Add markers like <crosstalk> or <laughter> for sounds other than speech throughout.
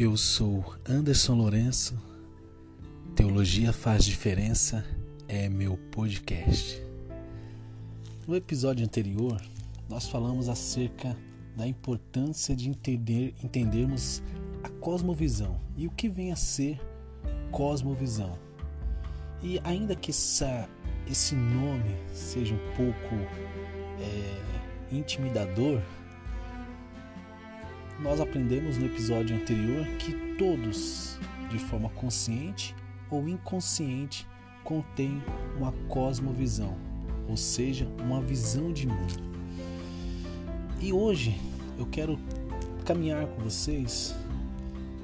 Eu sou Anderson Lourenço. Teologia faz diferença é meu podcast. No episódio anterior, nós falamos acerca da importância de entender, entendermos a cosmovisão e o que vem a ser cosmovisão. E ainda que essa, esse nome seja um pouco é, intimidador, nós aprendemos no episódio anterior que todos, de forma consciente ou inconsciente, contêm uma cosmovisão, ou seja, uma visão de mundo. E hoje eu quero caminhar com vocês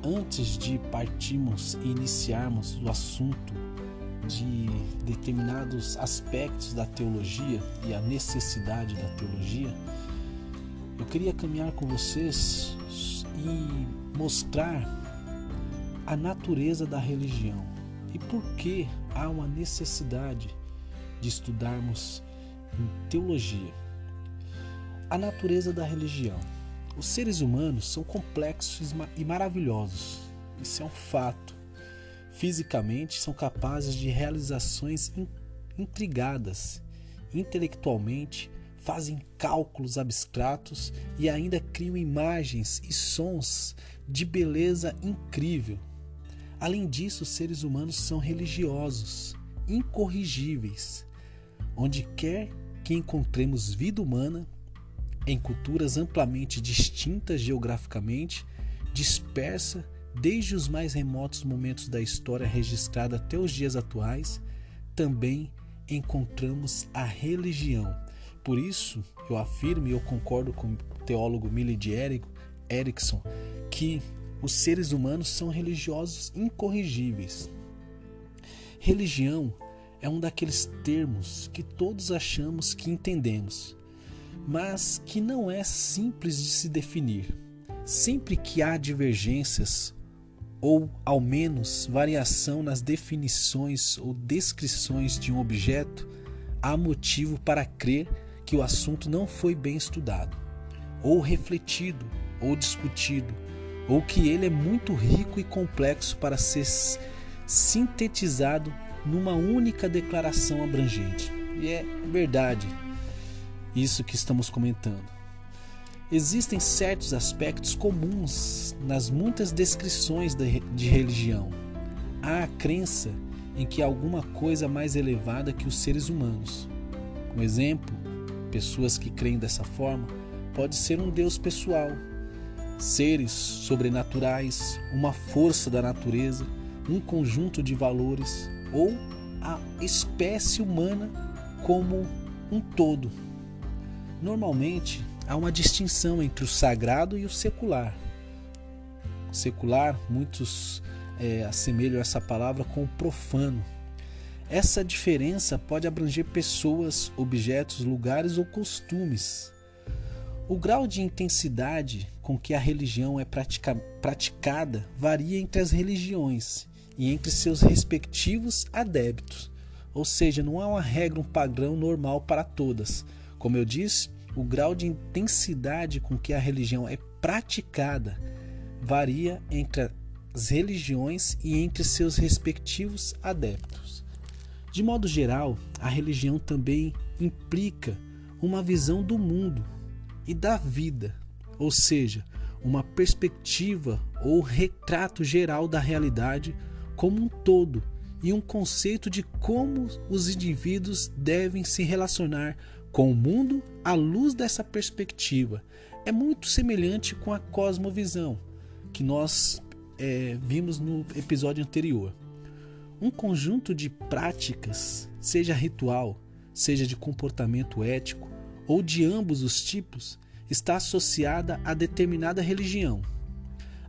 antes de partirmos e iniciarmos o assunto de determinados aspectos da teologia e a necessidade da teologia, eu queria caminhar com vocês e mostrar a natureza da religião e por que há uma necessidade de estudarmos teologia. A natureza da religião. Os seres humanos são complexos e maravilhosos. Isso é um fato. Fisicamente são capazes de realizações intrigadas, intelectualmente fazem cálculos abstratos e ainda criam imagens e sons de beleza incrível. Além disso, os seres humanos são religiosos, incorrigíveis. Onde quer que encontremos vida humana, em culturas amplamente distintas geograficamente, dispersa desde os mais remotos momentos da história registrada até os dias atuais, também encontramos a religião por isso, eu afirmo e eu concordo com o teólogo Millie de Erickson que os seres humanos são religiosos incorrigíveis. Religião é um daqueles termos que todos achamos que entendemos, mas que não é simples de se definir. Sempre que há divergências ou ao menos variação nas definições ou descrições de um objeto, há motivo para crer que o assunto não foi bem estudado, ou refletido, ou discutido, ou que ele é muito rico e complexo para ser sintetizado numa única declaração abrangente. E é verdade isso que estamos comentando. Existem certos aspectos comuns nas muitas descrições de religião. Há a crença em que há alguma coisa mais elevada que os seres humanos. Um exemplo pessoas que creem dessa forma pode ser um Deus pessoal, seres sobrenaturais, uma força da natureza, um conjunto de valores ou a espécie humana como um todo. Normalmente há uma distinção entre o sagrado e o secular. Secular, muitos é, assemelham essa palavra com o profano essa diferença pode abranger pessoas, objetos, lugares ou costumes. O grau de intensidade com que a religião é pratica praticada varia entre as religiões e entre seus respectivos adeptos. Ou seja, não há uma regra, um padrão normal para todas. Como eu disse, o grau de intensidade com que a religião é praticada varia entre as religiões e entre seus respectivos adeptos. De modo geral, a religião também implica uma visão do mundo e da vida, ou seja, uma perspectiva ou retrato geral da realidade como um todo e um conceito de como os indivíduos devem se relacionar com o mundo à luz dessa perspectiva. É muito semelhante com a cosmovisão que nós é, vimos no episódio anterior. Um conjunto de práticas, seja ritual, seja de comportamento ético ou de ambos os tipos, está associada a determinada religião.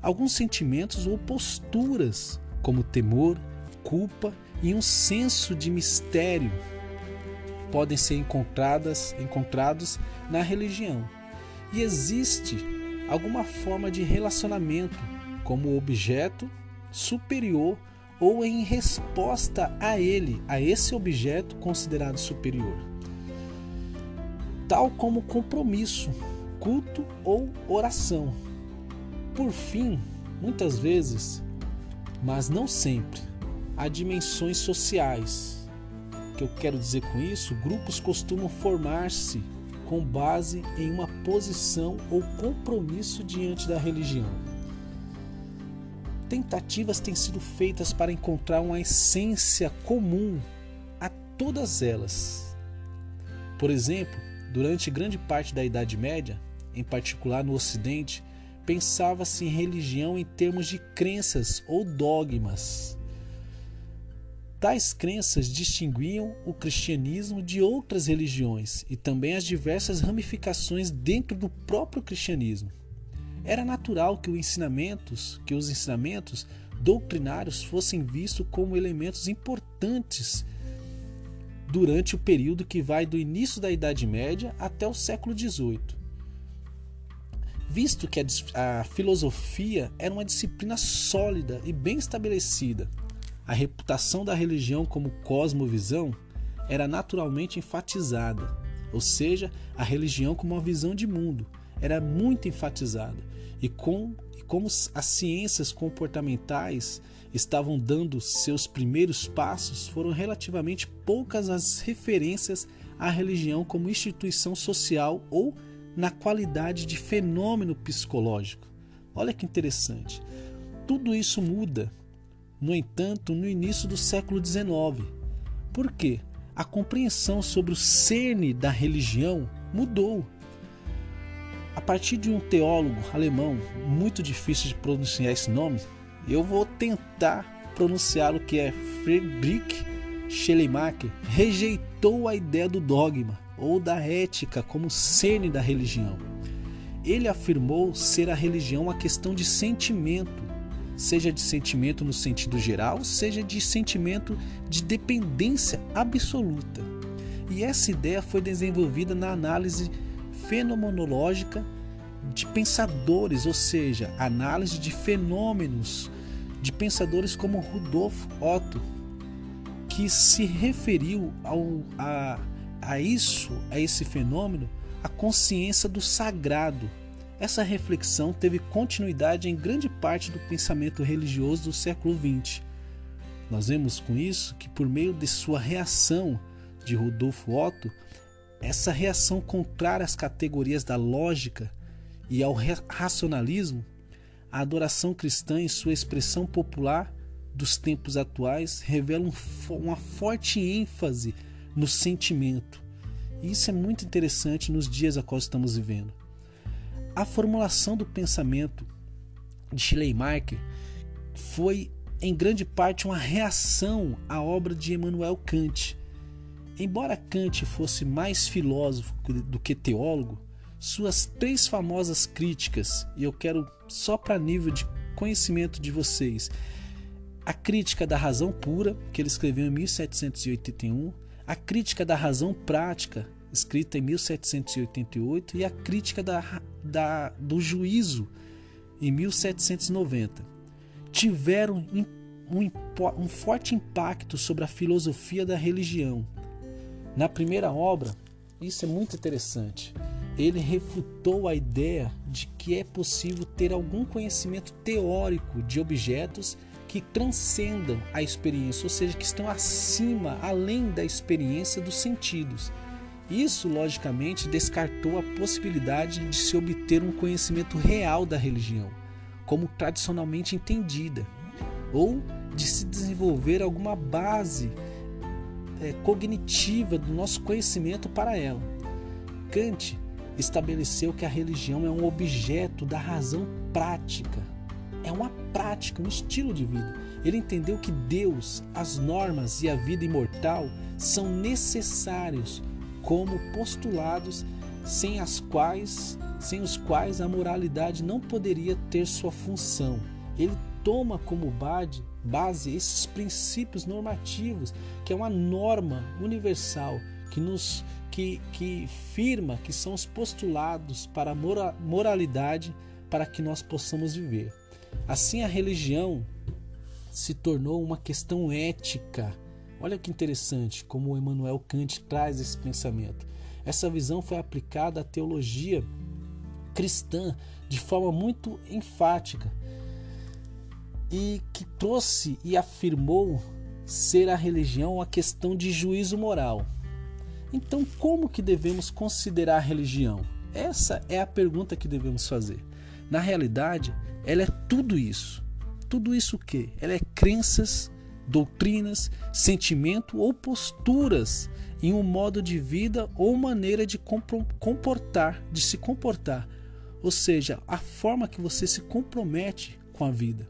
Alguns sentimentos ou posturas, como temor, culpa e um senso de mistério, podem ser encontradas, encontrados na religião. E existe alguma forma de relacionamento como objeto superior ou em resposta a ele, a esse objeto considerado superior, tal como compromisso, culto ou oração. Por fim, Muitas vezes, mas não sempre, há dimensões sociais. O que eu quero dizer com isso? Grupos costumam formar-se com base em uma posição ou compromisso diante da religião. Tentativas têm sido feitas para encontrar uma essência comum a todas elas. Por exemplo, durante grande parte da Idade Média, em particular no Ocidente, pensava-se em religião em termos de crenças ou dogmas. Tais crenças distinguiam o cristianismo de outras religiões e também as diversas ramificações dentro do próprio cristianismo. Era natural que os ensinamentos, que os ensinamentos doutrinários fossem vistos como elementos importantes durante o período que vai do início da Idade Média até o século XVIII. Visto que a, a filosofia era uma disciplina sólida e bem estabelecida, a reputação da religião como cosmovisão era naturalmente enfatizada, ou seja, a religião como uma visão de mundo era muito enfatizada. E, com, e como as ciências comportamentais estavam dando seus primeiros passos, foram relativamente poucas as referências à religião como instituição social ou na qualidade de fenômeno psicológico. Olha que interessante. Tudo isso muda no entanto, no início do século XIX. Por quê? A compreensão sobre o cerne da religião mudou. Partir de um teólogo alemão muito difícil de pronunciar esse nome, eu vou tentar pronunciar o que é Friedrich Schleiermacher, rejeitou a ideia do dogma ou da ética como cerne da religião. Ele afirmou ser a religião uma questão de sentimento seja de sentimento no sentido geral, seja de sentimento de dependência absoluta. E essa ideia foi desenvolvida na análise fenomenológica de pensadores, ou seja, análise de fenômenos de pensadores como Rudolf Otto, que se referiu ao, a, a isso, a esse fenômeno, a consciência do sagrado, essa reflexão teve continuidade em grande parte do pensamento religioso do século XX. Nós vemos com isso que, por meio de sua reação de Rodolfo Otto, essa reação contrária às categorias da lógica e ao racionalismo, a adoração cristã, em sua expressão popular dos tempos atuais, revela uma forte ênfase no sentimento. Isso é muito interessante nos dias a qual estamos vivendo. A formulação do pensamento de Schleiermacher foi em grande parte uma reação à obra de Emmanuel Kant. Embora Kant fosse mais filósofo do que teólogo, suas três famosas críticas, e eu quero só para nível de conhecimento de vocês, a crítica da razão pura, que ele escreveu em 1781, a crítica da razão prática, escrita em 1788, e a Crítica da, da, do Juízo, em 1790, tiveram um, um forte impacto sobre a filosofia da religião. Na primeira obra, isso é muito interessante. Ele refutou a ideia de que é possível ter algum conhecimento teórico de objetos que transcendam a experiência, ou seja, que estão acima, além da experiência dos sentidos. Isso, logicamente, descartou a possibilidade de se obter um conhecimento real da religião, como tradicionalmente entendida, ou de se desenvolver alguma base é, cognitiva do nosso conhecimento para ela. Kant estabeleceu que a religião é um objeto da razão prática, é uma prática, um estilo de vida. Ele entendeu que Deus, as normas e a vida imortal são necessários como postulados sem as quais sem os quais a moralidade não poderia ter sua função. Ele toma como base esses princípios normativos, que é uma norma universal que nos que, que firma que são os postulados para a moralidade para que nós possamos viver. Assim a religião se tornou uma questão ética Olha que interessante como Emmanuel Kant traz esse pensamento. Essa visão foi aplicada à teologia cristã de forma muito enfática. E que trouxe e afirmou ser a religião uma questão de juízo moral. Então, como que devemos considerar a religião? Essa é a pergunta que devemos fazer. Na realidade, ela é tudo isso. Tudo isso o quê? Ela é crenças, doutrinas, sentimento ou posturas em um modo de vida ou maneira de comportar, de se comportar. Ou seja, a forma que você se compromete com a vida.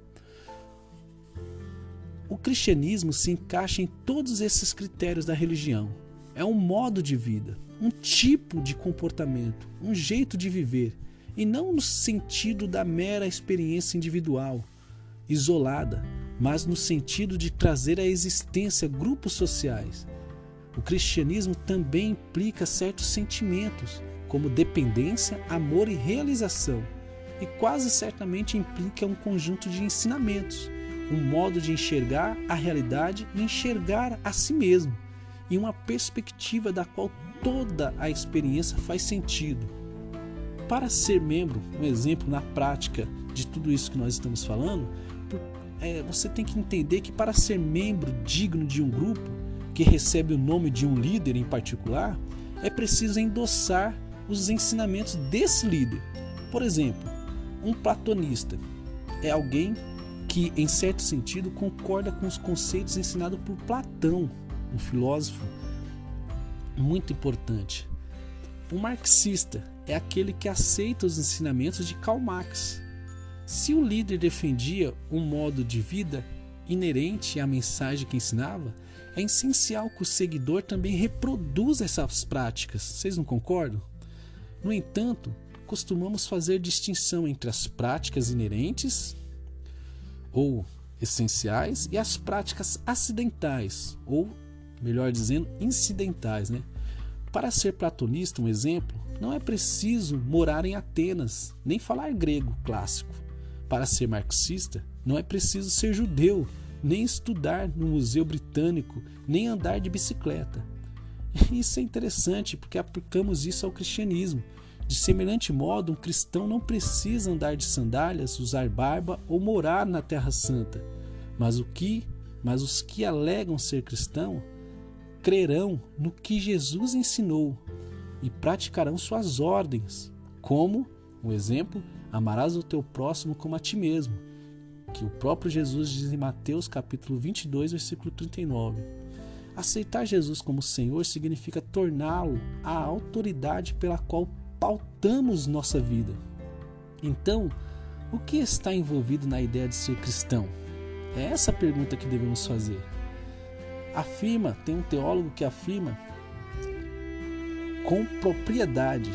O cristianismo se encaixa em todos esses critérios da religião. É um modo de vida, um tipo de comportamento, um jeito de viver, e não no sentido da mera experiência individual, isolada, mas no sentido de trazer à existência grupos sociais. O cristianismo também implica certos sentimentos, como dependência, amor e realização, e quase certamente implica um conjunto de ensinamentos, um modo de enxergar a realidade e enxergar a si mesmo, e uma perspectiva da qual toda a experiência faz sentido. Para ser membro, um exemplo na prática de tudo isso que nós estamos falando, é, você tem que entender que para ser membro digno de um grupo que recebe o nome de um líder em particular, é preciso endossar os ensinamentos desse líder. Por exemplo, um platonista é alguém que, em certo sentido, concorda com os conceitos ensinados por Platão, um filósofo muito importante. O marxista é aquele que aceita os ensinamentos de Karl Marx. Se o líder defendia um modo de vida inerente à mensagem que ensinava, é essencial que o seguidor também reproduza essas práticas. Vocês não concordam? No entanto, costumamos fazer distinção entre as práticas inerentes ou essenciais e as práticas acidentais ou melhor dizendo, incidentais. Né? Para ser platonista, um exemplo, não é preciso morar em Atenas, nem falar grego clássico. Para ser marxista, não é preciso ser judeu, nem estudar no Museu Britânico, nem andar de bicicleta. <laughs> Isso é interessante porque aplicamos isso ao cristianismo. De semelhante modo, um cristão não precisa andar de sandálias, usar barba ou morar na Terra Santa. Mas o que, mas os que alegam ser cristão crerão no que Jesus ensinou e praticarão suas ordens, como, um exemplo, amarás o teu próximo como a ti mesmo, que o próprio Jesus diz em Mateus capítulo 22, versículo 39. Aceitar Jesus como Senhor significa torná-lo a autoridade pela qual pautamos nossa vida. Então, o que está envolvido na ideia de ser cristão? É essa a pergunta que devemos fazer afirma, tem um teólogo que afirma com propriedade,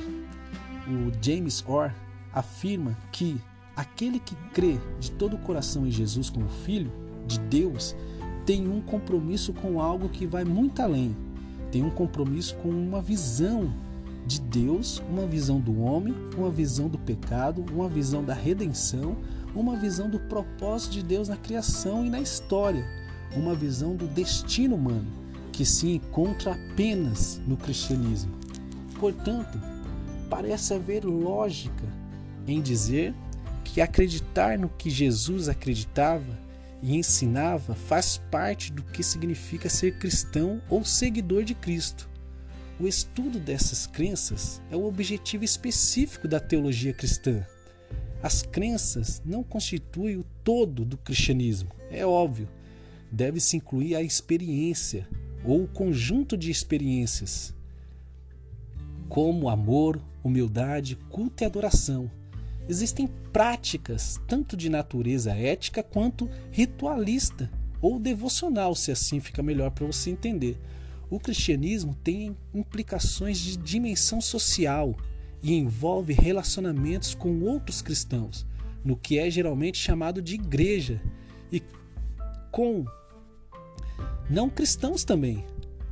o James Orr afirma que aquele que crê de todo o coração em Jesus como Filho de Deus tem um compromisso com algo que vai muito além, tem um compromisso com uma visão de Deus, uma visão do homem, uma visão do pecado, uma visão da redenção, uma visão do propósito de Deus na criação e na história uma visão do destino humano que se encontra apenas no cristianismo. Portanto, parece haver lógica em dizer que acreditar no que Jesus acreditava e ensinava faz parte do que significa ser cristão ou seguidor de Cristo. O estudo dessas crenças é o objetivo específico da teologia cristã. As crenças não constituem o todo do cristianismo, é óbvio, deve-se incluir a experiência ou o conjunto de experiências, como amor, humildade, culto e adoração. Existem práticas tanto de natureza ética quanto ritualista ou devocional, se assim fica melhor para você entender. O cristianismo tem implicações de dimensão social e envolve relacionamentos com outros cristãos, no que é geralmente chamado de igreja, e com não cristãos também,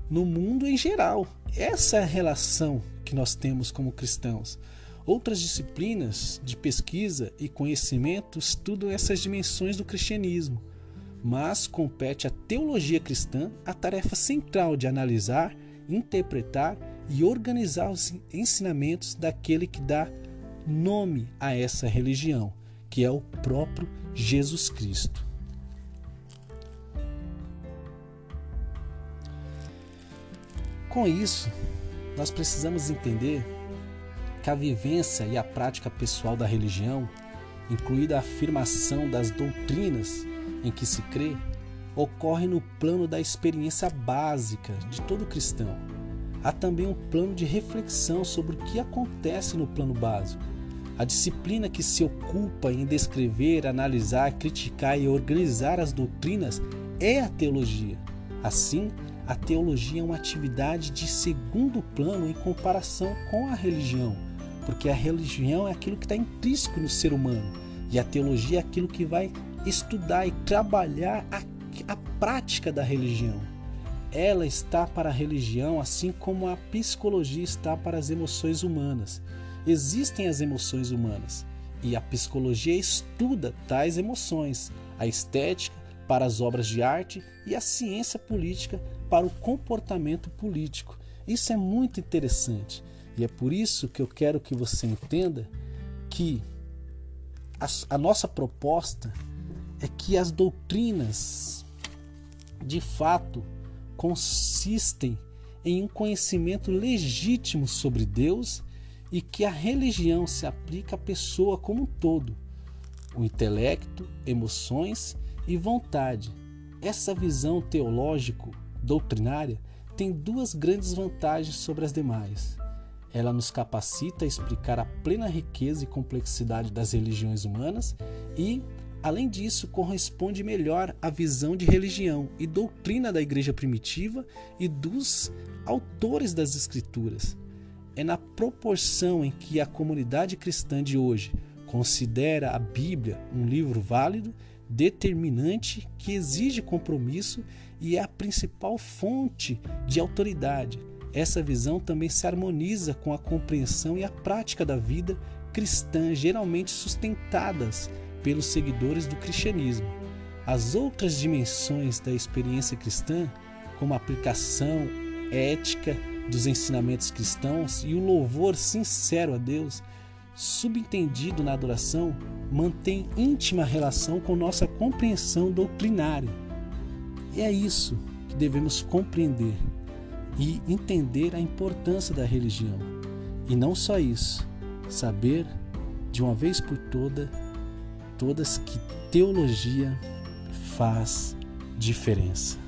no mundo em geral. Essa é a relação que nós temos como cristãos. Outras disciplinas de pesquisa e conhecimento estudam essas dimensões do cristianismo, mas compete à teologia cristã a tarefa central de analisar, interpretar e organizar os ensinamentos daquele que dá nome a essa religião, que é o próprio Jesus Cristo. Com isso, nós precisamos entender que a vivência e a prática pessoal da religião, incluída a afirmação das doutrinas em que se crê, ocorre no plano da experiência básica de todo cristão. Há também um plano de reflexão sobre o que acontece no plano básico. A disciplina que se ocupa em descrever, analisar, criticar e organizar as doutrinas é a teologia. Assim, a teologia é uma atividade de segundo plano em comparação com a religião, porque a religião é aquilo que está intrínseco no ser humano e a teologia é aquilo que vai estudar e trabalhar a, a prática da religião. Ela está para a religião assim como a psicologia está para as emoções humanas. Existem as emoções humanas e a psicologia estuda tais emoções, a estética para as obras de arte e a ciência política para o comportamento político. Isso é muito interessante e é por isso que eu quero que você entenda que a, a nossa proposta é que as doutrinas de fato consistem em um conhecimento legítimo sobre Deus e que a religião se aplica à pessoa como um todo, o intelecto, emoções e vontade. Essa visão teológico-doutrinária tem duas grandes vantagens sobre as demais. Ela nos capacita a explicar a plena riqueza e complexidade das religiões humanas e, além disso, corresponde melhor à visão de religião e doutrina da igreja primitiva e dos autores das Escrituras. É na proporção em que a comunidade cristã de hoje considera a Bíblia um livro válido determinante que exige compromisso e é a principal fonte de autoridade. Essa visão também se harmoniza com a compreensão e a prática da vida cristã, geralmente sustentadas pelos seguidores do cristianismo. As outras dimensões da experiência cristã, como a aplicação ética dos ensinamentos cristãos e o louvor sincero a Deus, subentendido na adoração, mantém íntima relação com nossa compreensão doutrinária. E é isso que devemos compreender e entender a importância da religião. E não só isso, saber de uma vez por toda todas que teologia faz diferença.